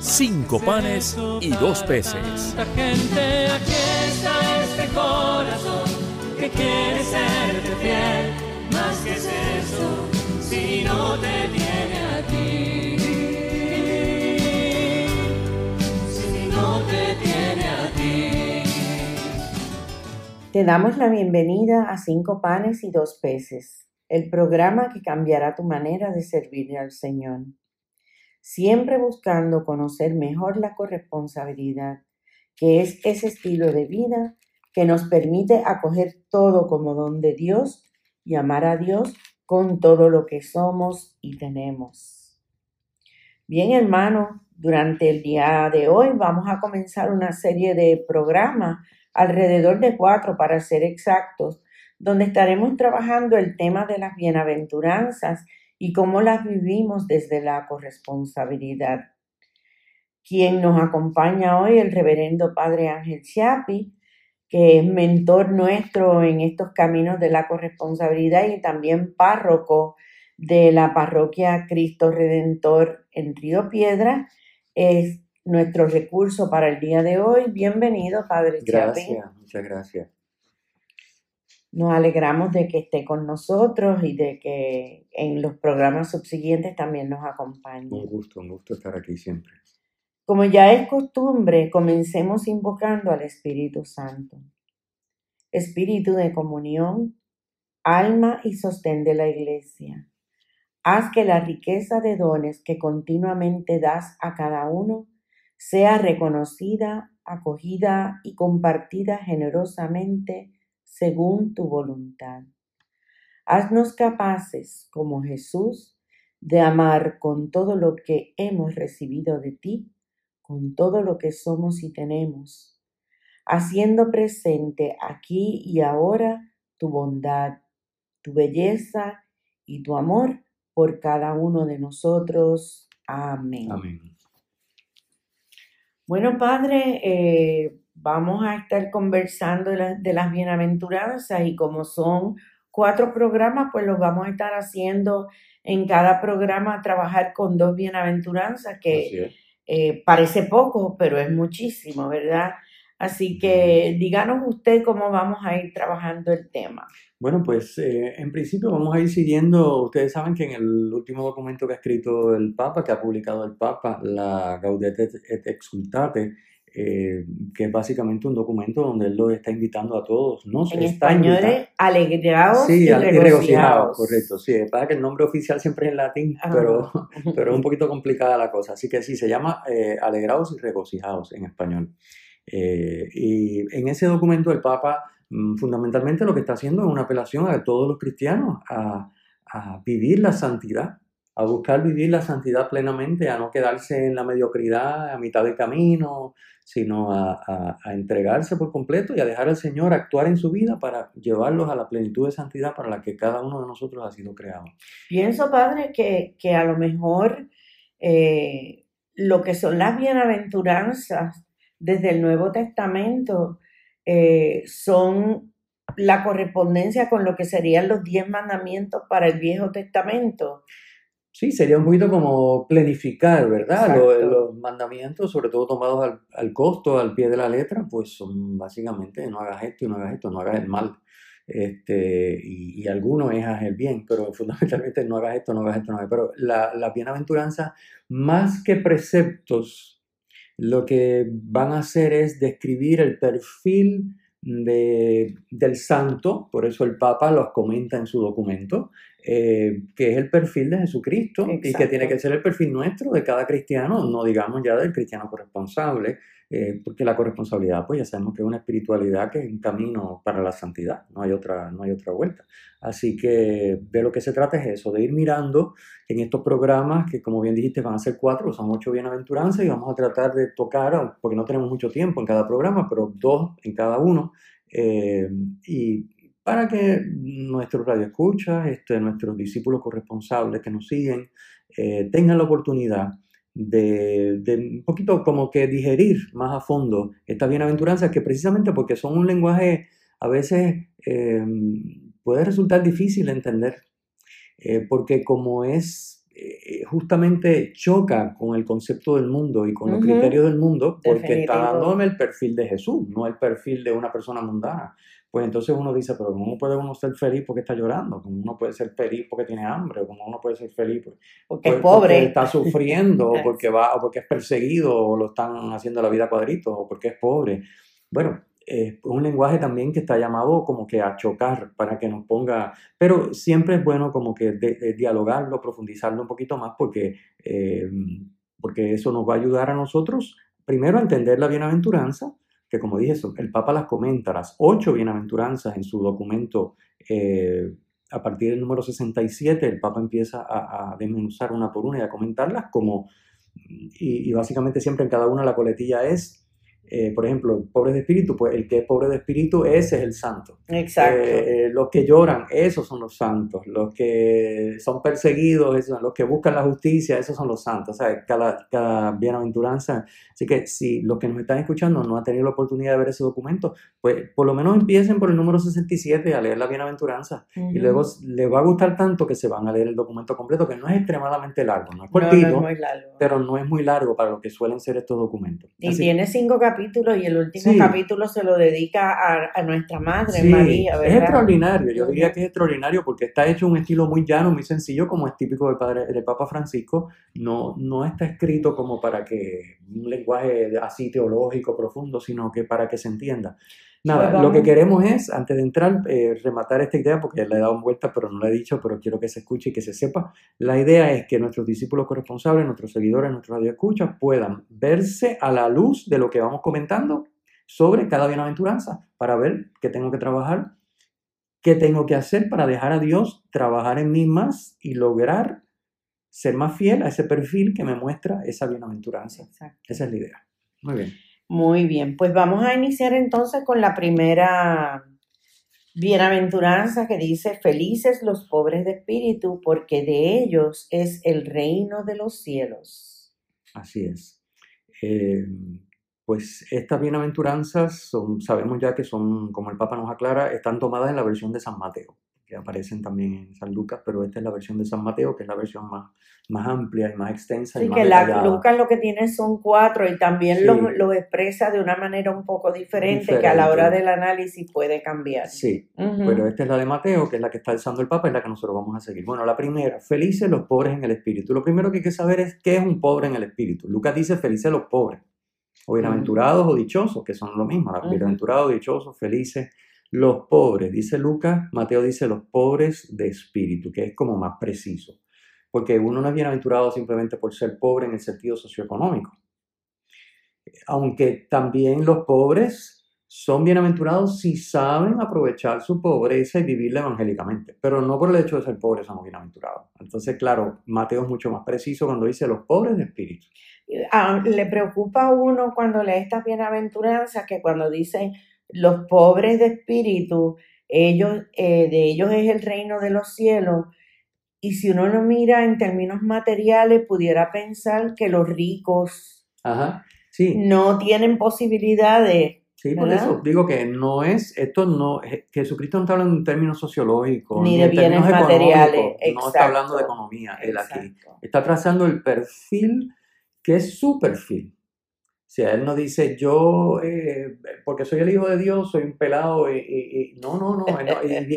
cinco panes y dos peces. Gente, aquí está este corazón que quiere serte fiel. Más que es eso, si no te tiene a ti. Si no te tiene a ti. Te damos la bienvenida a Cinco Panes y Dos Peces, el programa que cambiará tu manera de servir al Señor. Siempre buscando conocer mejor la corresponsabilidad, que es ese estilo de vida que nos permite acoger todo como don de Dios y amar a Dios con todo lo que somos y tenemos. Bien, hermanos, durante el día de hoy vamos a comenzar una serie de programas, alrededor de cuatro para ser exactos, donde estaremos trabajando el tema de las bienaventuranzas y cómo las vivimos desde la corresponsabilidad. Quien nos acompaña hoy, el reverendo Padre Ángel Chiapi, que es mentor nuestro en estos caminos de la corresponsabilidad y también párroco de la parroquia Cristo Redentor en Río Piedra, es nuestro recurso para el día de hoy. Bienvenido, Padre. Gracias, muchas gracias. Nos alegramos de que esté con nosotros y de que en los programas subsiguientes también nos acompañe. Un gusto, un gusto estar aquí siempre. Como ya es costumbre, comencemos invocando al Espíritu Santo. Espíritu de comunión, alma y sostén de la Iglesia. Haz que la riqueza de dones que continuamente das a cada uno sea reconocida, acogida y compartida generosamente según tu voluntad. Haznos capaces, como Jesús, de amar con todo lo que hemos recibido de ti, con todo lo que somos y tenemos, haciendo presente aquí y ahora tu bondad, tu belleza y tu amor por cada uno de nosotros. Amén. Amén. Bueno, Padre, eh, vamos a estar conversando de, la- de las bienaventuranzas y como son cuatro programas, pues los vamos a estar haciendo en cada programa, trabajar con dos bienaventuranzas, que eh, parece poco, pero es muchísimo, ¿verdad? Así que díganos usted cómo vamos a ir trabajando el tema. Bueno, pues eh, en principio vamos a ir siguiendo, ustedes saben que en el último documento que ha escrito el Papa, que ha publicado el Papa, la Gaudete et Exultate, eh, que es básicamente un documento donde él lo está invitando a todos, ¿no? En español es alegrados Sí, y al- y regocijados. regocijados, correcto, sí, pasa que el nombre oficial siempre es en latín, Ajá. pero, pero es un poquito complicada la cosa, así que sí, se llama eh, Alegrados y Regocijados en español. Eh, y en ese documento el Papa mm, fundamentalmente lo que está haciendo es una apelación a todos los cristianos a, a vivir la santidad, a buscar vivir la santidad plenamente, a no quedarse en la mediocridad a mitad de camino, sino a, a- a entregarse por completo y a dejar al Señor actuar en su vida para llevarlos a la plenitud de santidad para la que cada uno de nosotros ha sido creado. Pienso, Padre, que, que a lo mejor eh, lo que son las bienaventuranzas desde el Nuevo Testamento eh, son la correspondencia con lo que serían los diez mandamientos para el Viejo Testamento. Sí, sería un poquito como planificar, ¿verdad? Los, mandamientos, sobre todo tomados al, al costo, al pie de la letra, pues son básicamente no hagas esto y no hagas esto, no hagas el mal. Este, y, y algunos es haz el bien, pero fundamentalmente no hagas esto, no hagas esto, no hagas. Pero la, la bienaventuranza, más que preceptos, lo que van a hacer es describir el perfil de- del santo, por eso el Papa los comenta en su documento, eh, que es el perfil de Jesucristo y que tiene que ser el perfil nuestro de cada cristiano, no digamos ya del cristiano corresponsable, eh, porque la corresponsabilidad, pues ya sabemos que es una espiritualidad que es un camino para la santidad, no hay otra, no hay otra vuelta. Así que de lo que se trata es eso, de ir mirando en estos programas que como bien dijiste van a ser cuatro, son ocho bienaventuranzas y vamos a tratar de tocar, porque no tenemos mucho tiempo en cada programa, pero dos en cada uno. eh, y para que nuestros radioescuchas, este, nuestros discípulos corresponsables que nos siguen, eh, tengan la oportunidad de, de un poquito como que digerir más a fondo estas bienaventuranzas, que precisamente porque son un lenguaje a veces eh, puede resultar difícil de entender, eh, porque como es eh, justamente choca con el concepto del mundo y con los criterios del mundo, porque está Definitivo. dándome el perfil de Jesús, no el perfil de una persona mundana. Pues entonces uno dice, pero ¿cómo puede uno ser feliz porque está llorando? ¿Cómo uno puede ser feliz porque tiene hambre? ¿O ¿Cómo uno puede ser feliz porque, Porque es pobre. porque está sufriendo? ¿O porque, va, o porque es perseguido? ¿O lo están haciendo la vida cuadritos? ¿O porque es pobre? Bueno, eh, un lenguaje también que está llamado como que a chocar para que nos ponga, pero siempre es bueno como que de- de dialogarlo, profundizarlo un poquito más porque, eh, porque eso nos va a ayudar a nosotros primero a entender la bienaventuranza, que como dije, el Papa las comenta, las ocho bienaventuranzas en su documento. eh, a partir del número 67, el Papa empieza a, desmenuzar una por una y a comentarlas como, y básicamente siempre en cada una la coletilla es, eh, por ejemplo, pobres de espíritu, pues el que es pobre de espíritu, ese es el santo. Exacto. Eh, eh, los que lloran, esos son los santos. Los que son perseguidos, esos son los que buscan la justicia, esos son los santos. O sea, cada, cada bienaventuranza. Así que si los que nos están escuchando no han tenido la oportunidad de ver ese documento, pues por lo menos empiecen por el número 67 a leer la bienaventuranza. Y Ujú. luego les va a gustar tanto que se van a leer el documento completo, que no es extremadamente largo, no es No, no cortito, es muy largo. pero no es muy largo para lo que suelen ser estos documentos. Y Así- tiene cinco capítulos y el último Sí. capítulo se lo dedica a, a nuestra madre, Sí, María, es extraordinario, yo diría que es extraordinario porque está hecho un estilo muy llano, muy sencillo, como es típico del, padre, del Papa Francisco, no, no está escrito como para que un lenguaje así teológico profundo, sino que para que se entienda. Nada, Pues lo que queremos es, antes de entrar, eh, rematar esta idea, porque le he dado vuelta, pero no la he dicho, pero quiero que se escuche y que se sepa. La idea es que nuestros discípulos corresponsables, nuestros seguidores, nuestros radioescuchas puedan verse a la luz de lo que vamos comentando sobre cada bienaventuranza, para ver qué tengo que trabajar, qué tengo que hacer para dejar a Dios trabajar en mí más y lograr ser más fiel a ese perfil que me muestra esa bienaventuranza. Exacto. Esa es la idea. Muy bien. Muy bien, pues vamos a iniciar entonces con la primera bienaventuranza que dice, felices los pobres de espíritu, porque de ellos es el reino de los cielos. Así es. Eh, pues estas bienaventuranzas sabemos ya que son, como el Papa nos aclara, están tomadas en la versión de San Mateo, que aparecen también en San Lucas, pero esta es la versión de San Mateo, que es la versión más, más amplia y más extensa. y Así más que la. Lucas lo que tiene son cuatro y también Sí. lo, lo expresa de una manera un poco diferente, que a la hora del análisis puede cambiar. Sí, pero esta es la de Mateo, que es la que está alzando el Papa, es la que nosotros vamos a seguir. Bueno, la primera, felices los pobres en el espíritu. Lo primero que hay que saber es qué es un pobre en el espíritu. Lucas dice felices los pobres, o bienaventurados o dichosos, que son lo mismo, bienaventurados, dichosos, felices. Los pobres, dice Lucas, Mateo dice los pobres de espíritu, que es como más preciso. Porque uno no es bienaventurado simplemente por ser pobre en el sentido socioeconómico. Aunque también los pobres son bienaventurados si saben aprovechar su pobreza y vivirla evangélicamente. Pero no por el hecho de ser pobres somos bienaventurados. Entonces, claro, Mateo es mucho más preciso cuando dice los pobres de espíritu. Ah, le preocupa a uno cuando lee estas bienaventuranzas que cuando dicen los pobres de espíritu, ellos, eh, de ellos es el reino de los cielos. Y si uno lo mira en términos materiales, pudiera pensar que los ricos Ajá, sí. no tienen posibilidades. Sí, por ¿verdad? eso digo que no es, esto no, Je- Jesucristo no está hablando en términos sociológicos, Ni de en bienes materiales, económicos, no está hablando de exacto, economía, él aquí. Exacto. Está trazando el perfil que es su perfil. O sea, él no dice yo, eh, porque soy el hijo de Dios, soy un pelado, y- y- no, no, no,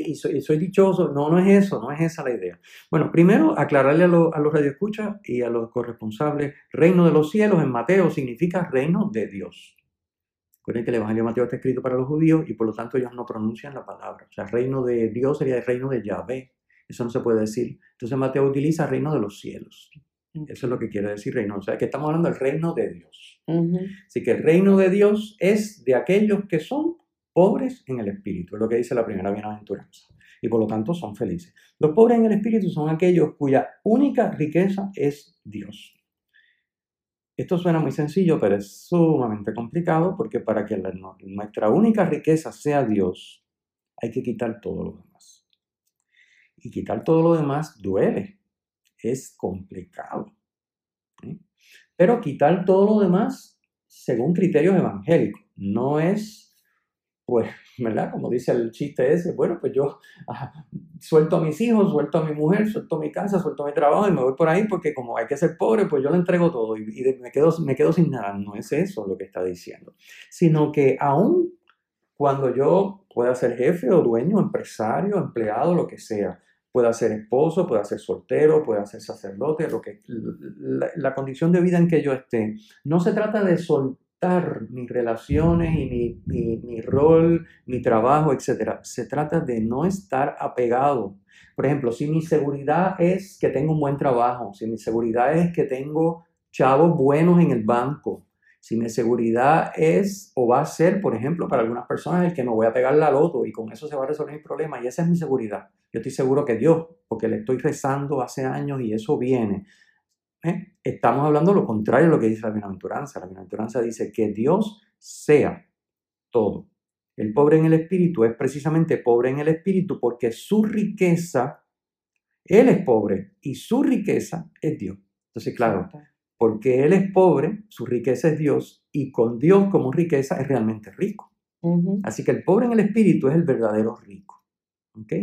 y soy, y soy dichoso, no, no es eso, no es esa la idea. Bueno, primero aclararle a, lo- a los radioescuchas y a los corresponsables, reino de los cielos en Mateo significa reino de Dios. Recuerden que el Evangelio de Mateo está escrito para los judíos y por lo tanto ellos no pronuncian la palabra. O sea, reino de Dios sería el reino de Yahvé, Eso no se puede decir. Entonces Mateo utiliza reino de los cielos. Eso es lo que quiere decir reino. O sea, que estamos hablando del reino de Dios. Ujú. Así que el reino de Dios es de aquellos que son pobres en el espíritu, es lo que dice la primera bienaventuranza. Y por lo tanto son felices. Los pobres en el espíritu son aquellos cuya única riqueza es Dios. Esto suena muy sencillo, pero es sumamente complicado porque para que la- nuestra única riqueza sea Dios, hay que quitar todo lo demás. Y quitar todo lo demás duele, es complicado. Pero quitar todo lo demás según criterios evangélicos, no es, pues, ¿verdad? Como dice el chiste ese, bueno, pues yo ah, suelto a mis hijos, suelto a mi mujer, suelto mi casa, suelto mi trabajo y me voy por ahí porque como hay que ser pobre, pues yo le entrego todo y, me, quedo, me quedo sin nada. No es eso lo que está diciendo, sino que aún cuando yo pueda ser jefe o dueño, empresario, empleado, lo que sea, pueda ser esposo, pueda ser soltero, pueda ser sacerdote, lo que, la, la condición de vida en que yo esté, no se trata de soltar mis relaciones y mi, mi, mi rol, mi trabajo, etc. Se trata de no estar apegado. Por ejemplo, si mi seguridad es que tengo un buen trabajo, si mi seguridad es que tengo chavos buenos en el banco, si mi seguridad es o va a ser, por ejemplo, para algunas personas el que me voy a pegar la loto y con eso se va a resolver mi problema y esa es mi seguridad. Yo estoy seguro que Dios, porque le estoy rezando hace años y eso viene. ¿eh? Estamos hablando lo contrario de lo que dice la bienaventuranza. La bienaventuranza dice que Dios sea todo. El pobre en el espíritu es precisamente pobre en el espíritu porque su riqueza, Él es pobre y su riqueza es Dios. Entonces, claro. Porque Él es pobre, su riqueza es Dios y con Dios como riqueza es realmente rico. Así que el pobre en el espíritu es el verdadero rico. ¿ok?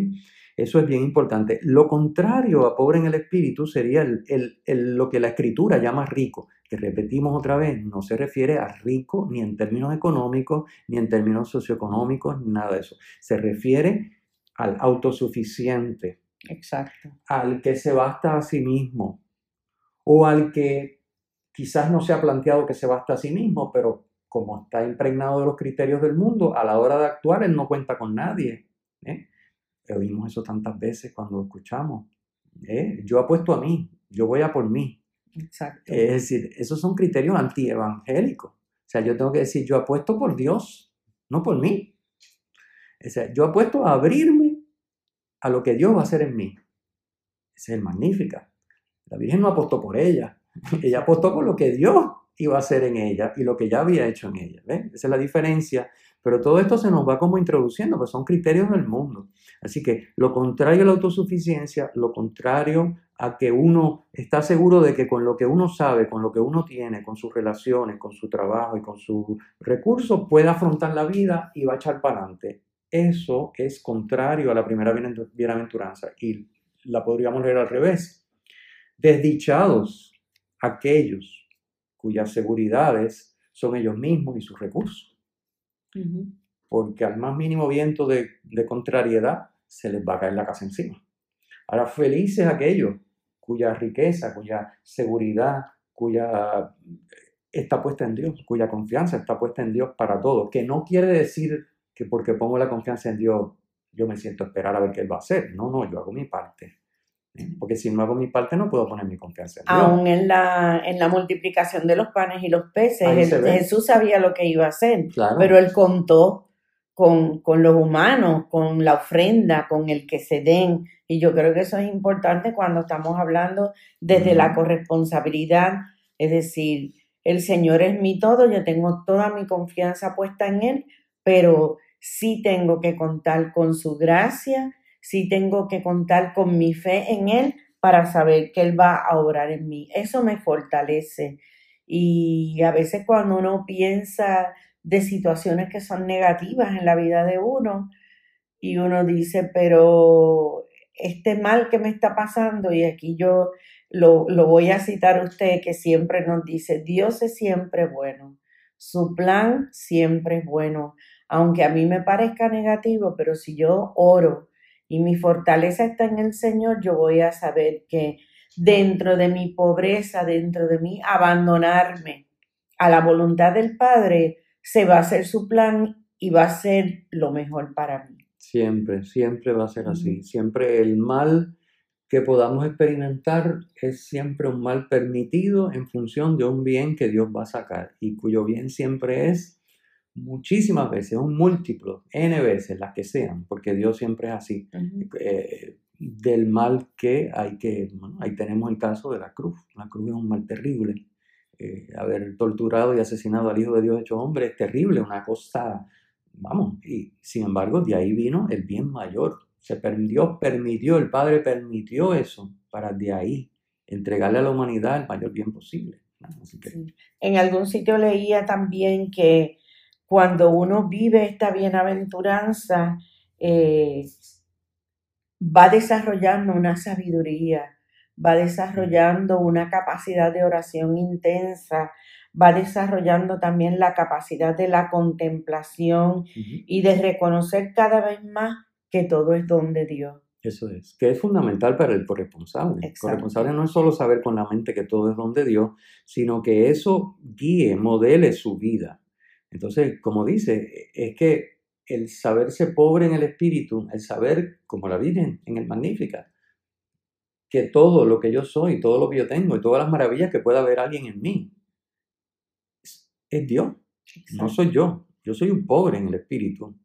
Eso es bien importante. Lo contrario a pobre en el espíritu sería el- el- el- lo que la escritura llama rico, que repetimos otra vez, no se refiere a rico ni en términos económicos, ni en términos socioeconómicos, ni nada de eso. Se refiere al autosuficiente, Exacto. al que se basta a sí mismo o al que quizás no se ha planteado que se basta a sí mismo, pero como está impregnado de los criterios del mundo, a la hora de actuar él no cuenta con nadie. ¿eh? Oímos eso tantas veces cuando escuchamos. ¿eh? Yo apuesto a mí, yo voy a por mí. Exacto. Es decir, esos son criterios antievangélicos. O sea, yo tengo que decir, yo apuesto por Dios, no por mí. O sea, yo apuesto a abrirme a lo que Dios va a hacer en mí. Ese es el magnífica. La Virgen no apostó por ella. Ella apostó por lo que Dios iba a hacer en ella y lo que ya había hecho en ella. ¿ves? Esa es la diferencia. Pero todo esto se nos va como introduciendo, pues son criterios del mundo. Así que lo contrario a la autosuficiencia, lo contrario a que uno está seguro de que con lo que uno sabe, con lo que uno tiene, con sus relaciones, con su trabajo y con sus recursos, puede afrontar la vida y va a echar para adelante. Eso es contrario a la primera bienaventur- bienaventuranza y la podríamos leer al revés. Desdichados aquellos cuyas seguridades son ellos mismos y sus recursos, porque al más mínimo viento de, de contrariedad se les va a caer la casa encima. Ahora, felices aquellos cuya riqueza, cuya seguridad, cuya está puesta en Dios, cuya confianza está puesta en Dios para todo, que no quiere decir que porque pongo la confianza en Dios yo me siento a esperar a ver qué Él va a hacer. No, no, yo hago mi parte. Porque si no hago mi parte no puedo poner mi confianza en Dios. Aún en la, en la multiplicación de los panes y los peces, el-. Jesús sabía lo que iba a hacer, Claro. pero él contó con, con los humanos, con la ofrenda, con el que se den. Y yo creo que eso es importante cuando estamos hablando desde la corresponsabilidad, es decir, el Señor es mi todo, yo tengo toda mi confianza puesta en Él, pero sí tengo que contar con su gracia, sí tengo que contar con mi fe en Él para saber que Él va a obrar en mí. Eso me fortalece. Y a veces cuando uno piensa de situaciones que son negativas en la vida de uno, y uno dice, pero este mal que me está pasando, y aquí yo lo, lo voy a citar a usted, que siempre nos dice, Dios es siempre bueno, su plan siempre es bueno, aunque a mí me parezca negativo, pero si yo oro y mi fortaleza está en el Señor, yo voy a saber que dentro de mi pobreza, dentro de mí, abandonarme a la voluntad del Padre, se va a hacer su plan y va a ser lo mejor para mí. Siempre, siempre va a ser así. Siempre el mal que podamos experimentar es siempre un mal permitido en función de un bien que Dios va a sacar y cuyo bien siempre es muchísimas veces, un múltiplo, n veces, las que sean, porque Dios siempre es así. Eh, del mal que hay que, bueno, ahí tenemos el caso de la cruz. La cruz es un mal terrible. Eh, haber torturado y asesinado al Hijo de Dios hecho hombre es terrible, una cosa, vamos, y sin embargo de ahí vino el bien mayor. Se permitió, permitió, el Padre permitió eso para de ahí entregarle a la humanidad el mayor bien posible. ¿no? Así que, Sí. En algún sitio leía también que cuando uno vive esta bienaventuranza, eh, va desarrollando una sabiduría, va desarrollando una capacidad de oración intensa, va desarrollando también la capacidad de la contemplación y de reconocer cada vez más que todo es don de Dios. Eso es, que es fundamental para el corresponsable. El corresponsable no es solo saber con la mente que todo es don de Dios, sino que eso guíe, modele su vida. Entonces, como dice, es que el saberse pobre en el espíritu, el saber, como la Virgen en el Magnífica, que todo lo que yo soy, todo lo que yo tengo y todas las maravillas que pueda ver alguien en mí, es, es Dios, no soy yo. Yo soy un pobre en el espíritu,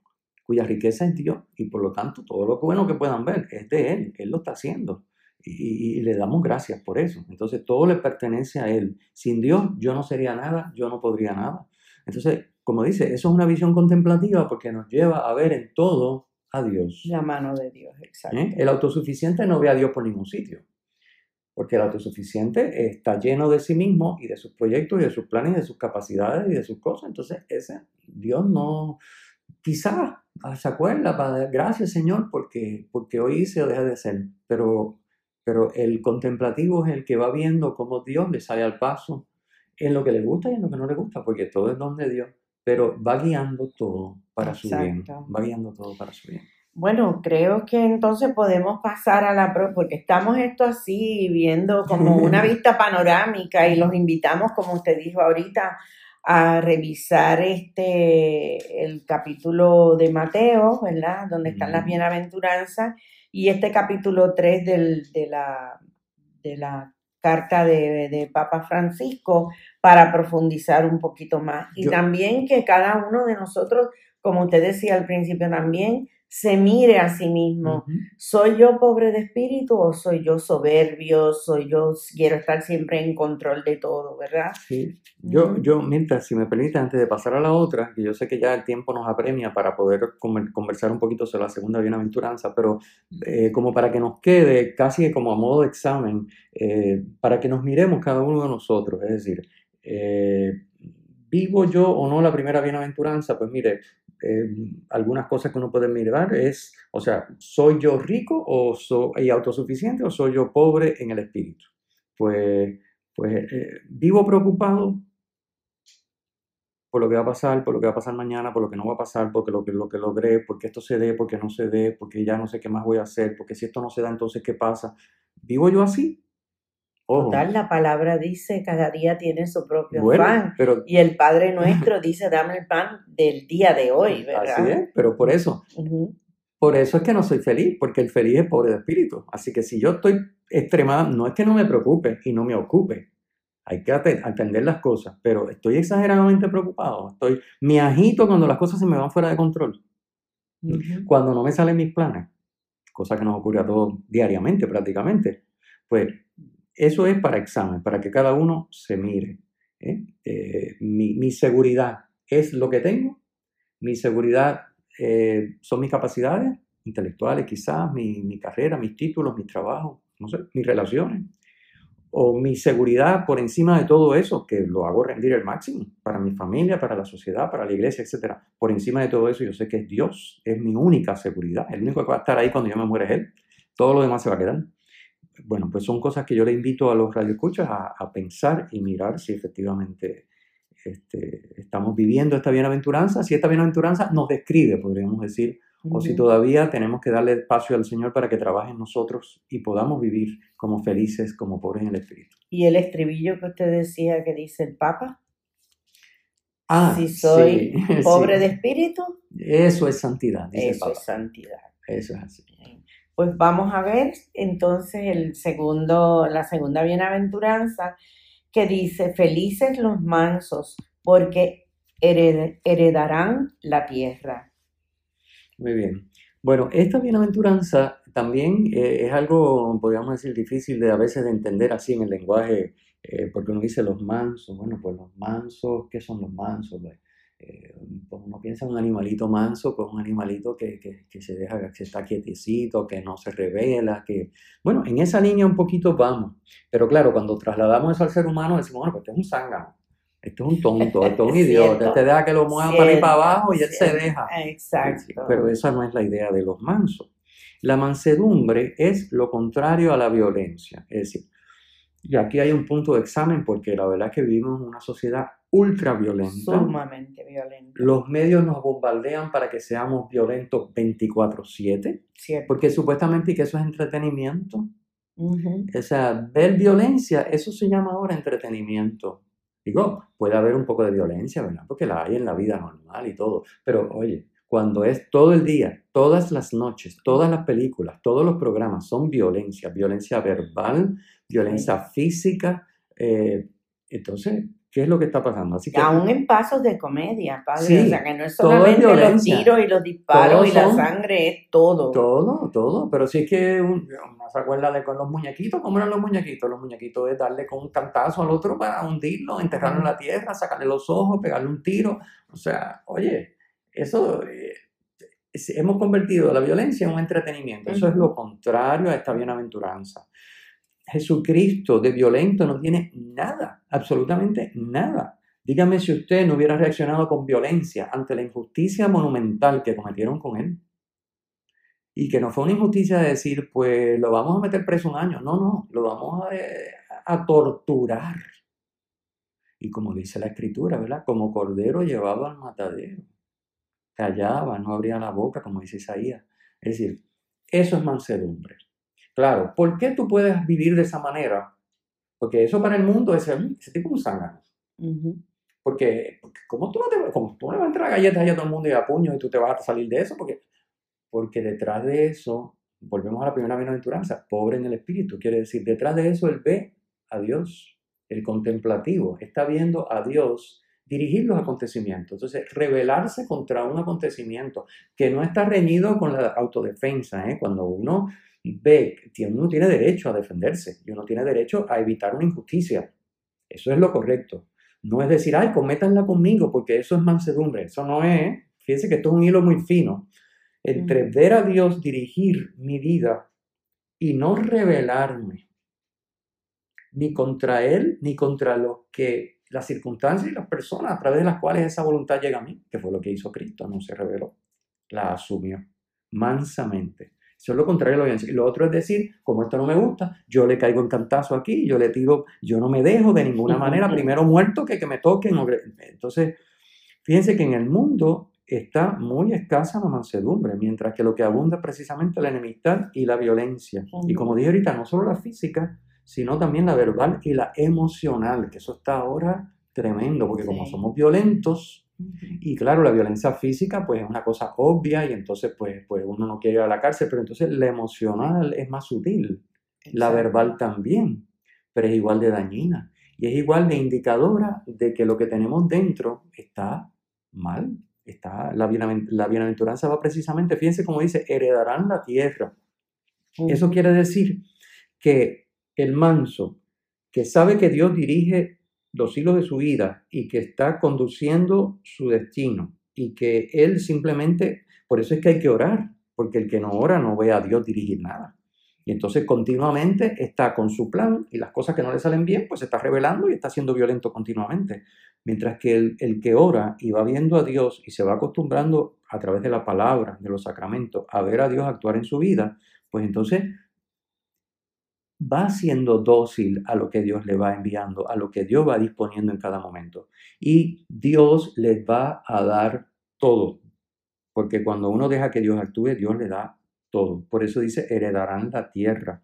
cuya riqueza es Dios y por lo tanto todo lo bueno que puedan ver es de Él, Él lo está haciendo y, y le damos gracias por eso. Entonces todo le pertenece a Él. Sin Dios yo no sería nada, yo no podría nada. Entonces, como dice, eso es una visión contemplativa porque nos lleva a ver en todo a Dios. La mano de Dios, exacto. ¿eh? El autosuficiente no ve a Dios por ningún sitio. Porque el autosuficiente está lleno de sí mismo y de sus proyectos y de sus planes y de sus capacidades y de sus cosas. Entonces, ese Dios no, quizás ah, se acuerda para gracias Señor porque, porque hoy hice o deja de ser. Pero, pero el contemplativo es el que va viendo cómo Dios le sale al paso en lo que le gusta y en lo que no le gusta, porque todo es don de Dios. Pero va guiando todo para su bien. Va guiando todo para su bien. Bueno, creo que entonces podemos pasar a la pro, porque estamos esto así viendo como una vista panorámica y los invitamos, como usted dijo ahorita, a revisar este el capítulo de Mateo, ¿verdad? Donde están las bienaventuranzas y este capítulo 3 del, de la de la carta de, de Papa Francisco para profundizar un poquito más. Y Yo- también que cada uno de nosotros, como usted decía al principio también, se mire a sí mismo. ¿Soy yo pobre de espíritu o soy yo soberbio? ¿Soy yo quiero estar siempre en control de todo, verdad? Sí, yo, yo, mientras, si me permite, antes de pasar a la otra, que yo sé que ya el tiempo nos apremia para poder conversar un poquito sobre la segunda bienaventuranza, pero eh, como para que nos quede casi como a modo de examen, eh, para que nos miremos cada uno de nosotros, es decir, eh, ¿vivo yo o no la primera bienaventuranza? Pues mire, eh, algunas cosas que uno puede mirar es, o sea, ¿soy yo rico o soy autosuficiente o soy yo pobre en el espíritu? Pues, pues eh, vivo preocupado por lo que va a pasar, por lo que va a pasar mañana, por lo que no va a pasar, porque lo que, lo que logré, porque esto se dé, porque no se dé, porque ya no sé qué más voy a hacer, porque si esto no se da, entonces ¿qué pasa? ¿Vivo yo así? Ojo. Total, la palabra dice, cada día tiene su propio Bueno, pan. pero Y el Padre nuestro dice, dame el pan del día de hoy, ¿verdad? así es, pero por eso, por eso es que no soy feliz, porque el feliz es pobre de espíritu. Así que si yo estoy extremada, no es que no me preocupe y no me ocupe, hay que ate- atender las cosas, pero estoy exageradamente preocupado, estoy, me agito cuando las cosas se me van fuera de control. Cuando no me salen mis planes, cosa que nos ocurre a todos diariamente prácticamente, pues eso es para examen, para que cada uno se mire. ¿eh? Eh, mi, seguridad es lo que tengo, mi seguridad eh, son mis capacidades intelectuales quizás, mi, mi carrera, mis títulos, mis trabajos, no sé, mis relaciones, o mi seguridad por encima de todo eso, que lo hago rendir el máximo para mi familia, para la sociedad, para la iglesia, etc. Por encima de todo eso, yo sé que es Dios, es mi única seguridad. El único que va a estar ahí cuando yo me muera es Él. Todo lo demás se va a quedar. Bueno, pues son cosas que yo le invito a los radioescuchas a, a pensar y mirar si efectivamente este, estamos viviendo esta bienaventuranza, si esta bienaventuranza nos describe, podríamos decir, o si todavía tenemos que darle espacio al Señor para que trabaje en nosotros y podamos vivir como felices, como pobres en el Espíritu. Y el estribillo que usted decía que dice el Papa, Ah, si soy sí, pobre sí. de espíritu, Eso es santidad, dice el Eso Papa. es santidad. Eso es así. Pues vamos a ver entonces el segundo, la segunda bienaventuranza que dice, felices los mansos, porque hered- heredarán la tierra. Muy bien. Bueno, esta bienaventuranza también eh, es algo, podríamos decir, difícil de a veces de entender así en el lenguaje, eh, porque uno dice los mansos, bueno, pues los mansos, ¿qué son los mansos? Eh, pues uno piensa en un animalito manso, pues un animalito que, que, que se deja, que está quietecito, que no se revela, que, bueno, en esa línea un poquito vamos, pero claro, cuando trasladamos eso al ser humano, decimos, bueno, pues este es un zángano, este es un tonto, este es un idiota, este deja que lo mueva para ir para abajo y él se deja. Exacto. Pero esa no es la idea de los mansos. La mansedumbre es lo contrario a la violencia. Es decir, y aquí hay un punto de examen porque la verdad es que vivimos en una sociedad ultra violenta. Sumamente violento. Los medios nos bombardean para que seamos violentos 24/7, Cierto. porque supuestamente que eso es entretenimiento. Ujú. O sea, ver violencia, eso se llama ahora entretenimiento. Digo, puede haber un poco de violencia, ¿verdad? Porque la hay en la vida normal y todo. Pero oye, cuando es todo el día, todas las noches, todas las películas, todos los programas son violencia, violencia verbal, violencia física, eh, entonces, ¿qué es lo que está pasando? Así que Aún en pasos de comedia, padre. Sí, o sea, que no es todo es solamente los tiros y los disparos y la son- sangre, es todo. Todo, todo, pero sí es que un- se acuerda de con los muñequitos, ¿cómo eran los muñequitos? Los muñequitos es darle con un cantazo al otro para hundirlo, enterrarlo en la tierra, sacarle los ojos, pegarle un tiro. O sea, oye, eso eh, hemos convertido la violencia en un entretenimiento. Eso es lo contrario a esta bienaventuranza. Jesucristo de violento no tiene nada, absolutamente nada. Dígame si usted no hubiera reaccionado con violencia ante la injusticia monumental que cometieron con él. Y que no fue una injusticia de decir, pues lo vamos a meter preso un año. No, no, lo vamos a, a torturar. Y como dice la escritura, ¿verdad? Como cordero llevado al matadero. Callaba, no abría la boca, como dice Isaías. Es decir, eso es mansedumbre. Claro, ¿por qué tú puedes vivir de esa manera? Porque eso para el mundo es "Mm, ese tipo un zángano. Ujú. Porque, porque ¿cómo tú no te como tú no le vas a entrar galletas a todo el mundo y a puños y tú te vas a salir de eso? Porque, porque detrás de eso, volvemos a la primera bienaventuranza, pobre en el espíritu, quiere decir, detrás de eso él ve a Dios, el contemplativo, está viendo a Dios dirigir los acontecimientos. Entonces, rebelarse contra un acontecimiento que no está reñido con la autodefensa, ¿eh? cuando uno ve que uno tiene derecho a defenderse y uno tiene derecho a evitar una injusticia. Eso es lo correcto. No es decir, ay, cométanla conmigo, porque eso es mansedumbre. Eso no es. Fíjense que esto es un hilo muy fino. Entre Mm. ver a Dios dirigir mi vida y no rebelarme ni contra Él, ni contra lo que las circunstancias y las personas a través de las cuales esa voluntad llega a mí, que fue lo que hizo Cristo, no se rebeló, la asumió mansamente. Eso es lo contrario a la violencia. Y lo otro es decir, como esto no me gusta, yo le caigo en cantazo aquí, yo le tiro, yo no me dejo de ninguna manera, primero muerto que que me toquen. Entonces, fíjense que en el mundo está muy escasa la mansedumbre, mientras que lo que abunda es precisamente la enemistad y la violencia. Y como dije ahorita, no solo la física, sino también la verbal y la emocional, que eso está ahora tremendo, porque como Sí. somos violentos, y claro, la violencia física pues es una cosa obvia y entonces pues, pues uno no quiere ir a la cárcel, pero entonces la emocional es más sutil, la Exacto. verbal también, pero es igual de dañina y es igual de indicadora de que lo que tenemos dentro está mal. Está, la, la bienaventuranza va precisamente, fíjense como dice, heredarán la tierra. Eso quiere decir que el manso, que sabe que Dios dirige los hilos de su vida y que está conduciendo su destino y que él simplemente, por eso es que hay que orar, porque el que no ora no ve a Dios dirigir nada. Y entonces continuamente está con su plan y las cosas que no le salen bien, pues se está revelando y está siendo violento continuamente. Mientras que el, el que ora y va viendo a Dios y se va acostumbrando a través de la palabra, de los sacramentos, a ver a Dios actuar en su vida, pues entonces va siendo dócil a lo que Dios le va enviando, a lo que Dios va disponiendo en cada momento. Y Dios les va a dar todo, porque cuando uno deja que Dios actúe, Dios le da todo. Por eso dice, heredarán la tierra.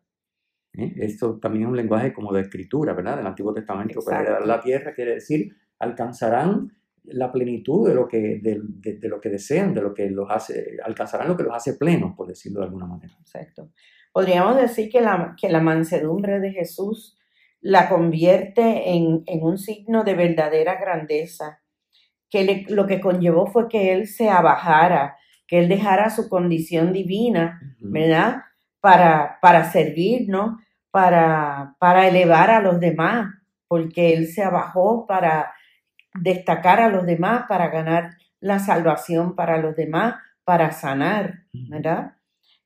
¿Eh? Esto también es un lenguaje como de escritura, ¿verdad? Del Antiguo Testamento. Pero Exacto. heredar la tierra quiere decir, alcanzarán la plenitud de lo que, de, de- de lo que desean, de lo que los hace, alcanzarán lo que los hace plenos, por decirlo de alguna manera. Exacto. Podríamos decir que la, que la mansedumbre de Jesús la convierte en, en un signo de verdadera grandeza, que le- lo que conllevó fue que Él se abajara, que Él dejara su condición divina, ¿verdad? Para, para servirnos, para, para elevar a los demás, porque Él se abajó para destacar a los demás, para ganar la salvación para los demás, para sanar. ¿verdad?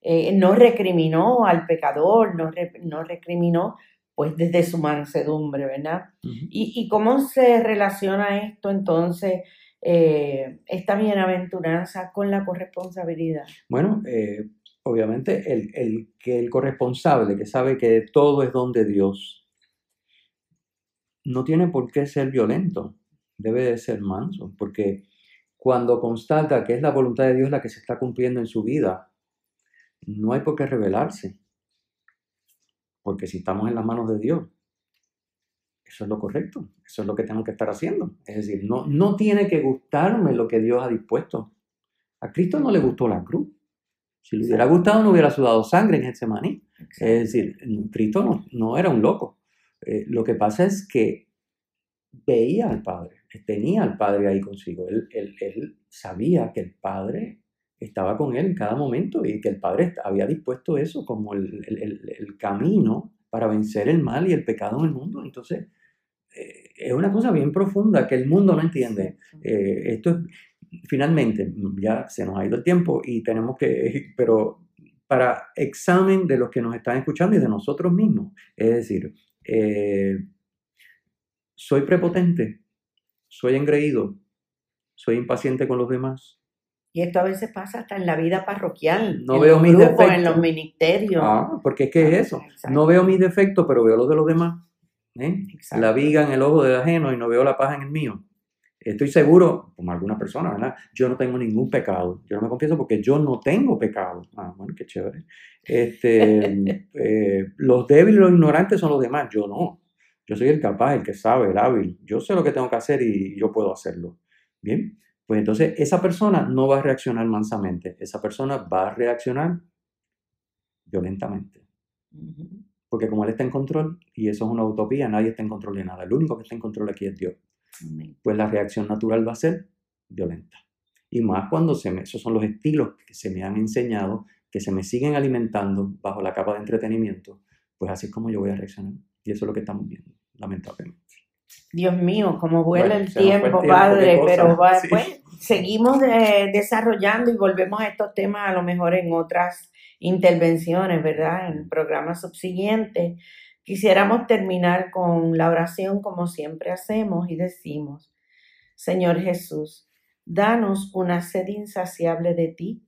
Eh, no recriminó al pecador, no, re- no recriminó pues desde su mansedumbre, ¿verdad? ¿Y, y cómo se relaciona esto entonces, eh, esta bienaventuranza con la corresponsabilidad? Bueno, eh, obviamente el, el que el corresponsable, que sabe que todo es don de Dios, no tiene por qué ser violento, debe de ser manso, porque cuando constata que es la voluntad de Dios la que se está cumpliendo en su vida, no hay por qué rebelarse, porque si estamos en las manos de Dios, eso es lo correcto, eso es lo que tengo que estar haciendo. Es decir, no, no tiene que gustarme lo que Dios ha dispuesto. A Cristo no le gustó la cruz. Si le hubiera gustado, no hubiera sudado sangre en ese maní. Es decir, Cristo no, no era un loco. Eh, lo que pasa es que veía al Padre, tenía al Padre ahí consigo. Él, él- él sabía que el Padre estaba con él en cada momento y que el Padre había dispuesto eso como el, el- camino para vencer el mal y el pecado en el mundo. Entonces, eh, es una cosa bien profunda que el mundo no entiende. Eh, esto es, finalmente, ya se nos ha ido el tiempo y tenemos que, pero para examen de los que nos están escuchando y de nosotros mismos, es decir, eh, soy prepotente, soy engreído, soy impaciente con los demás. Y esto a veces pasa hasta en la vida parroquial, No en veo los mis grupos, en defectos. los ministerios. Ah, porque es que es eso. Exacto. No veo mis defectos, pero veo los de los demás. ¿eh? La viga en el ojo del ajeno y no veo la paja en el mío. Estoy seguro, como alguna persona, ¿verdad? Yo no tengo ningún pecado. Yo no me confieso porque yo no tengo pecado. Ah, bueno, qué chévere. Este, eh, los débiles y los ignorantes son los demás. Yo no. Yo soy el capaz, el que sabe, el hábil. Yo sé lo que tengo que hacer y yo puedo hacerlo. Bien. Pues entonces esa persona no va a reaccionar mansamente. Esa persona va a reaccionar violentamente. Porque como Él está en control, y eso es una utopía, nadie está en control de nada. El único que está en control aquí es Dios. Pues la reacción natural va a ser violenta. Y más cuando se me, esos son los estilos que se me han enseñado, que se me siguen alimentando bajo la capa de entretenimiento, pues así es como yo voy a reaccionar. Y eso es lo que estamos viendo, lamentablemente. Dios mío, cómo vuela Bueno, el tiempo, Padre, pero va- Sí. pues, seguimos desarrollando y volvemos a estos temas a lo mejor en otras intervenciones, ¿verdad? En programas subsiguientes. Quisiéramos terminar con la oración como siempre hacemos y decimos, Señor Jesús, danos una sed insaciable de ti,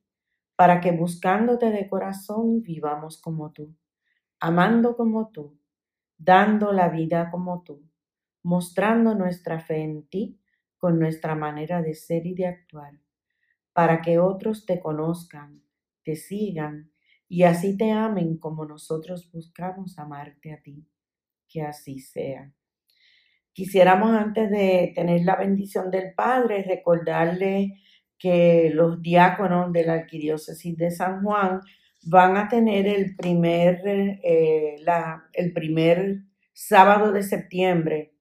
para que buscándote de corazón vivamos como tú, amando como tú, dando la vida como tú mostrando nuestra fe en ti con nuestra manera de ser y de actuar, para que otros te conozcan, te sigan y así te amen como nosotros buscamos amarte a ti. Que así sea. Quisiéramos antes de tener la bendición del Padre recordarle que los diáconos de la Arquidiócesis de San Juan van a tener el primer, eh, el primer sábado de septiembre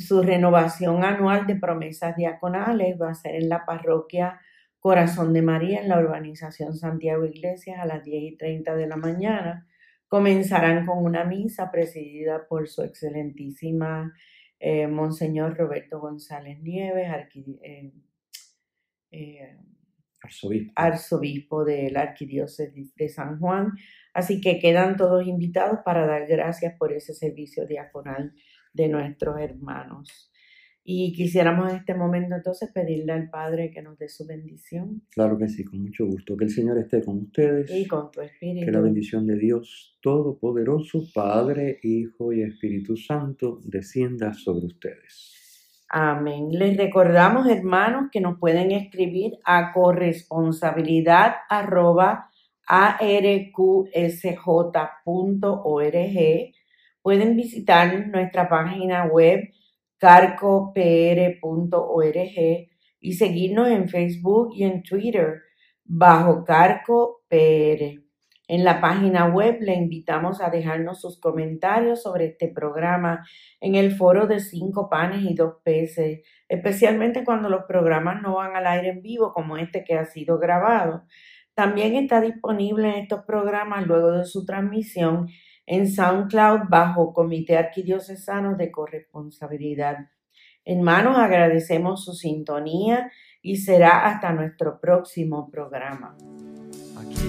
su renovación anual de promesas diaconales va a ser en la parroquia Corazón de María, en la urbanización Santiago Iglesias, a las 10 y 30 de la mañana. Comenzarán con una misa presidida por su excelentísima eh, Monseñor Roberto González Nieves, eh, eh, Arzobispo. arzobispo de la Arquidiócesis de San Juan. Así que quedan todos invitados para dar gracias por ese servicio diaconal de nuestros hermanos. Y quisiéramos en este momento entonces pedirle al Padre que nos dé su bendición Claro que sí, con mucho gusto. Que el Señor esté con ustedes. y con tu Que la espíritu. bendición de Dios Todopoderoso, Padre, Hijo y Espíritu Santo, descienda sobre ustedes. Amén. Les recordamos, hermanos, que nos pueden escribir a corresponsabilidad arroba arqsj.org. Pueden visitar nuestra página web carcopr.org y seguirnos en Facebook y en Twitter bajo Carco PR. En la página web le invitamos a dejarnos sus comentarios sobre este programa en el foro de cinco panes y dos peces, especialmente cuando los programas no van al aire en vivo como este que ha sido grabado. También está disponible en estos programas luego de su transmisión en SoundCloud bajo Comité Arquidiocesano de Corresponsabilidad. Hermanos, agradecemos su sintonía y será hasta nuestro próximo programa.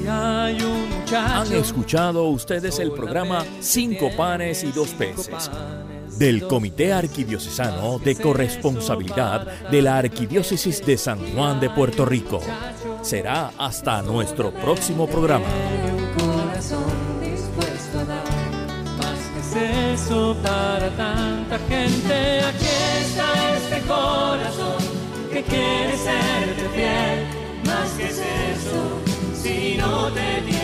Han escuchado ustedes el programa Cinco panes y dos peces del Comité Arquidiocesano de Corresponsabilidad de la Arquidiócesis de San Juan de Puerto Rico. Será hasta nuestro próximo programa. para tanta gente. Aquí está este corazón que quiere serte fiel. Más que es eso, si no te.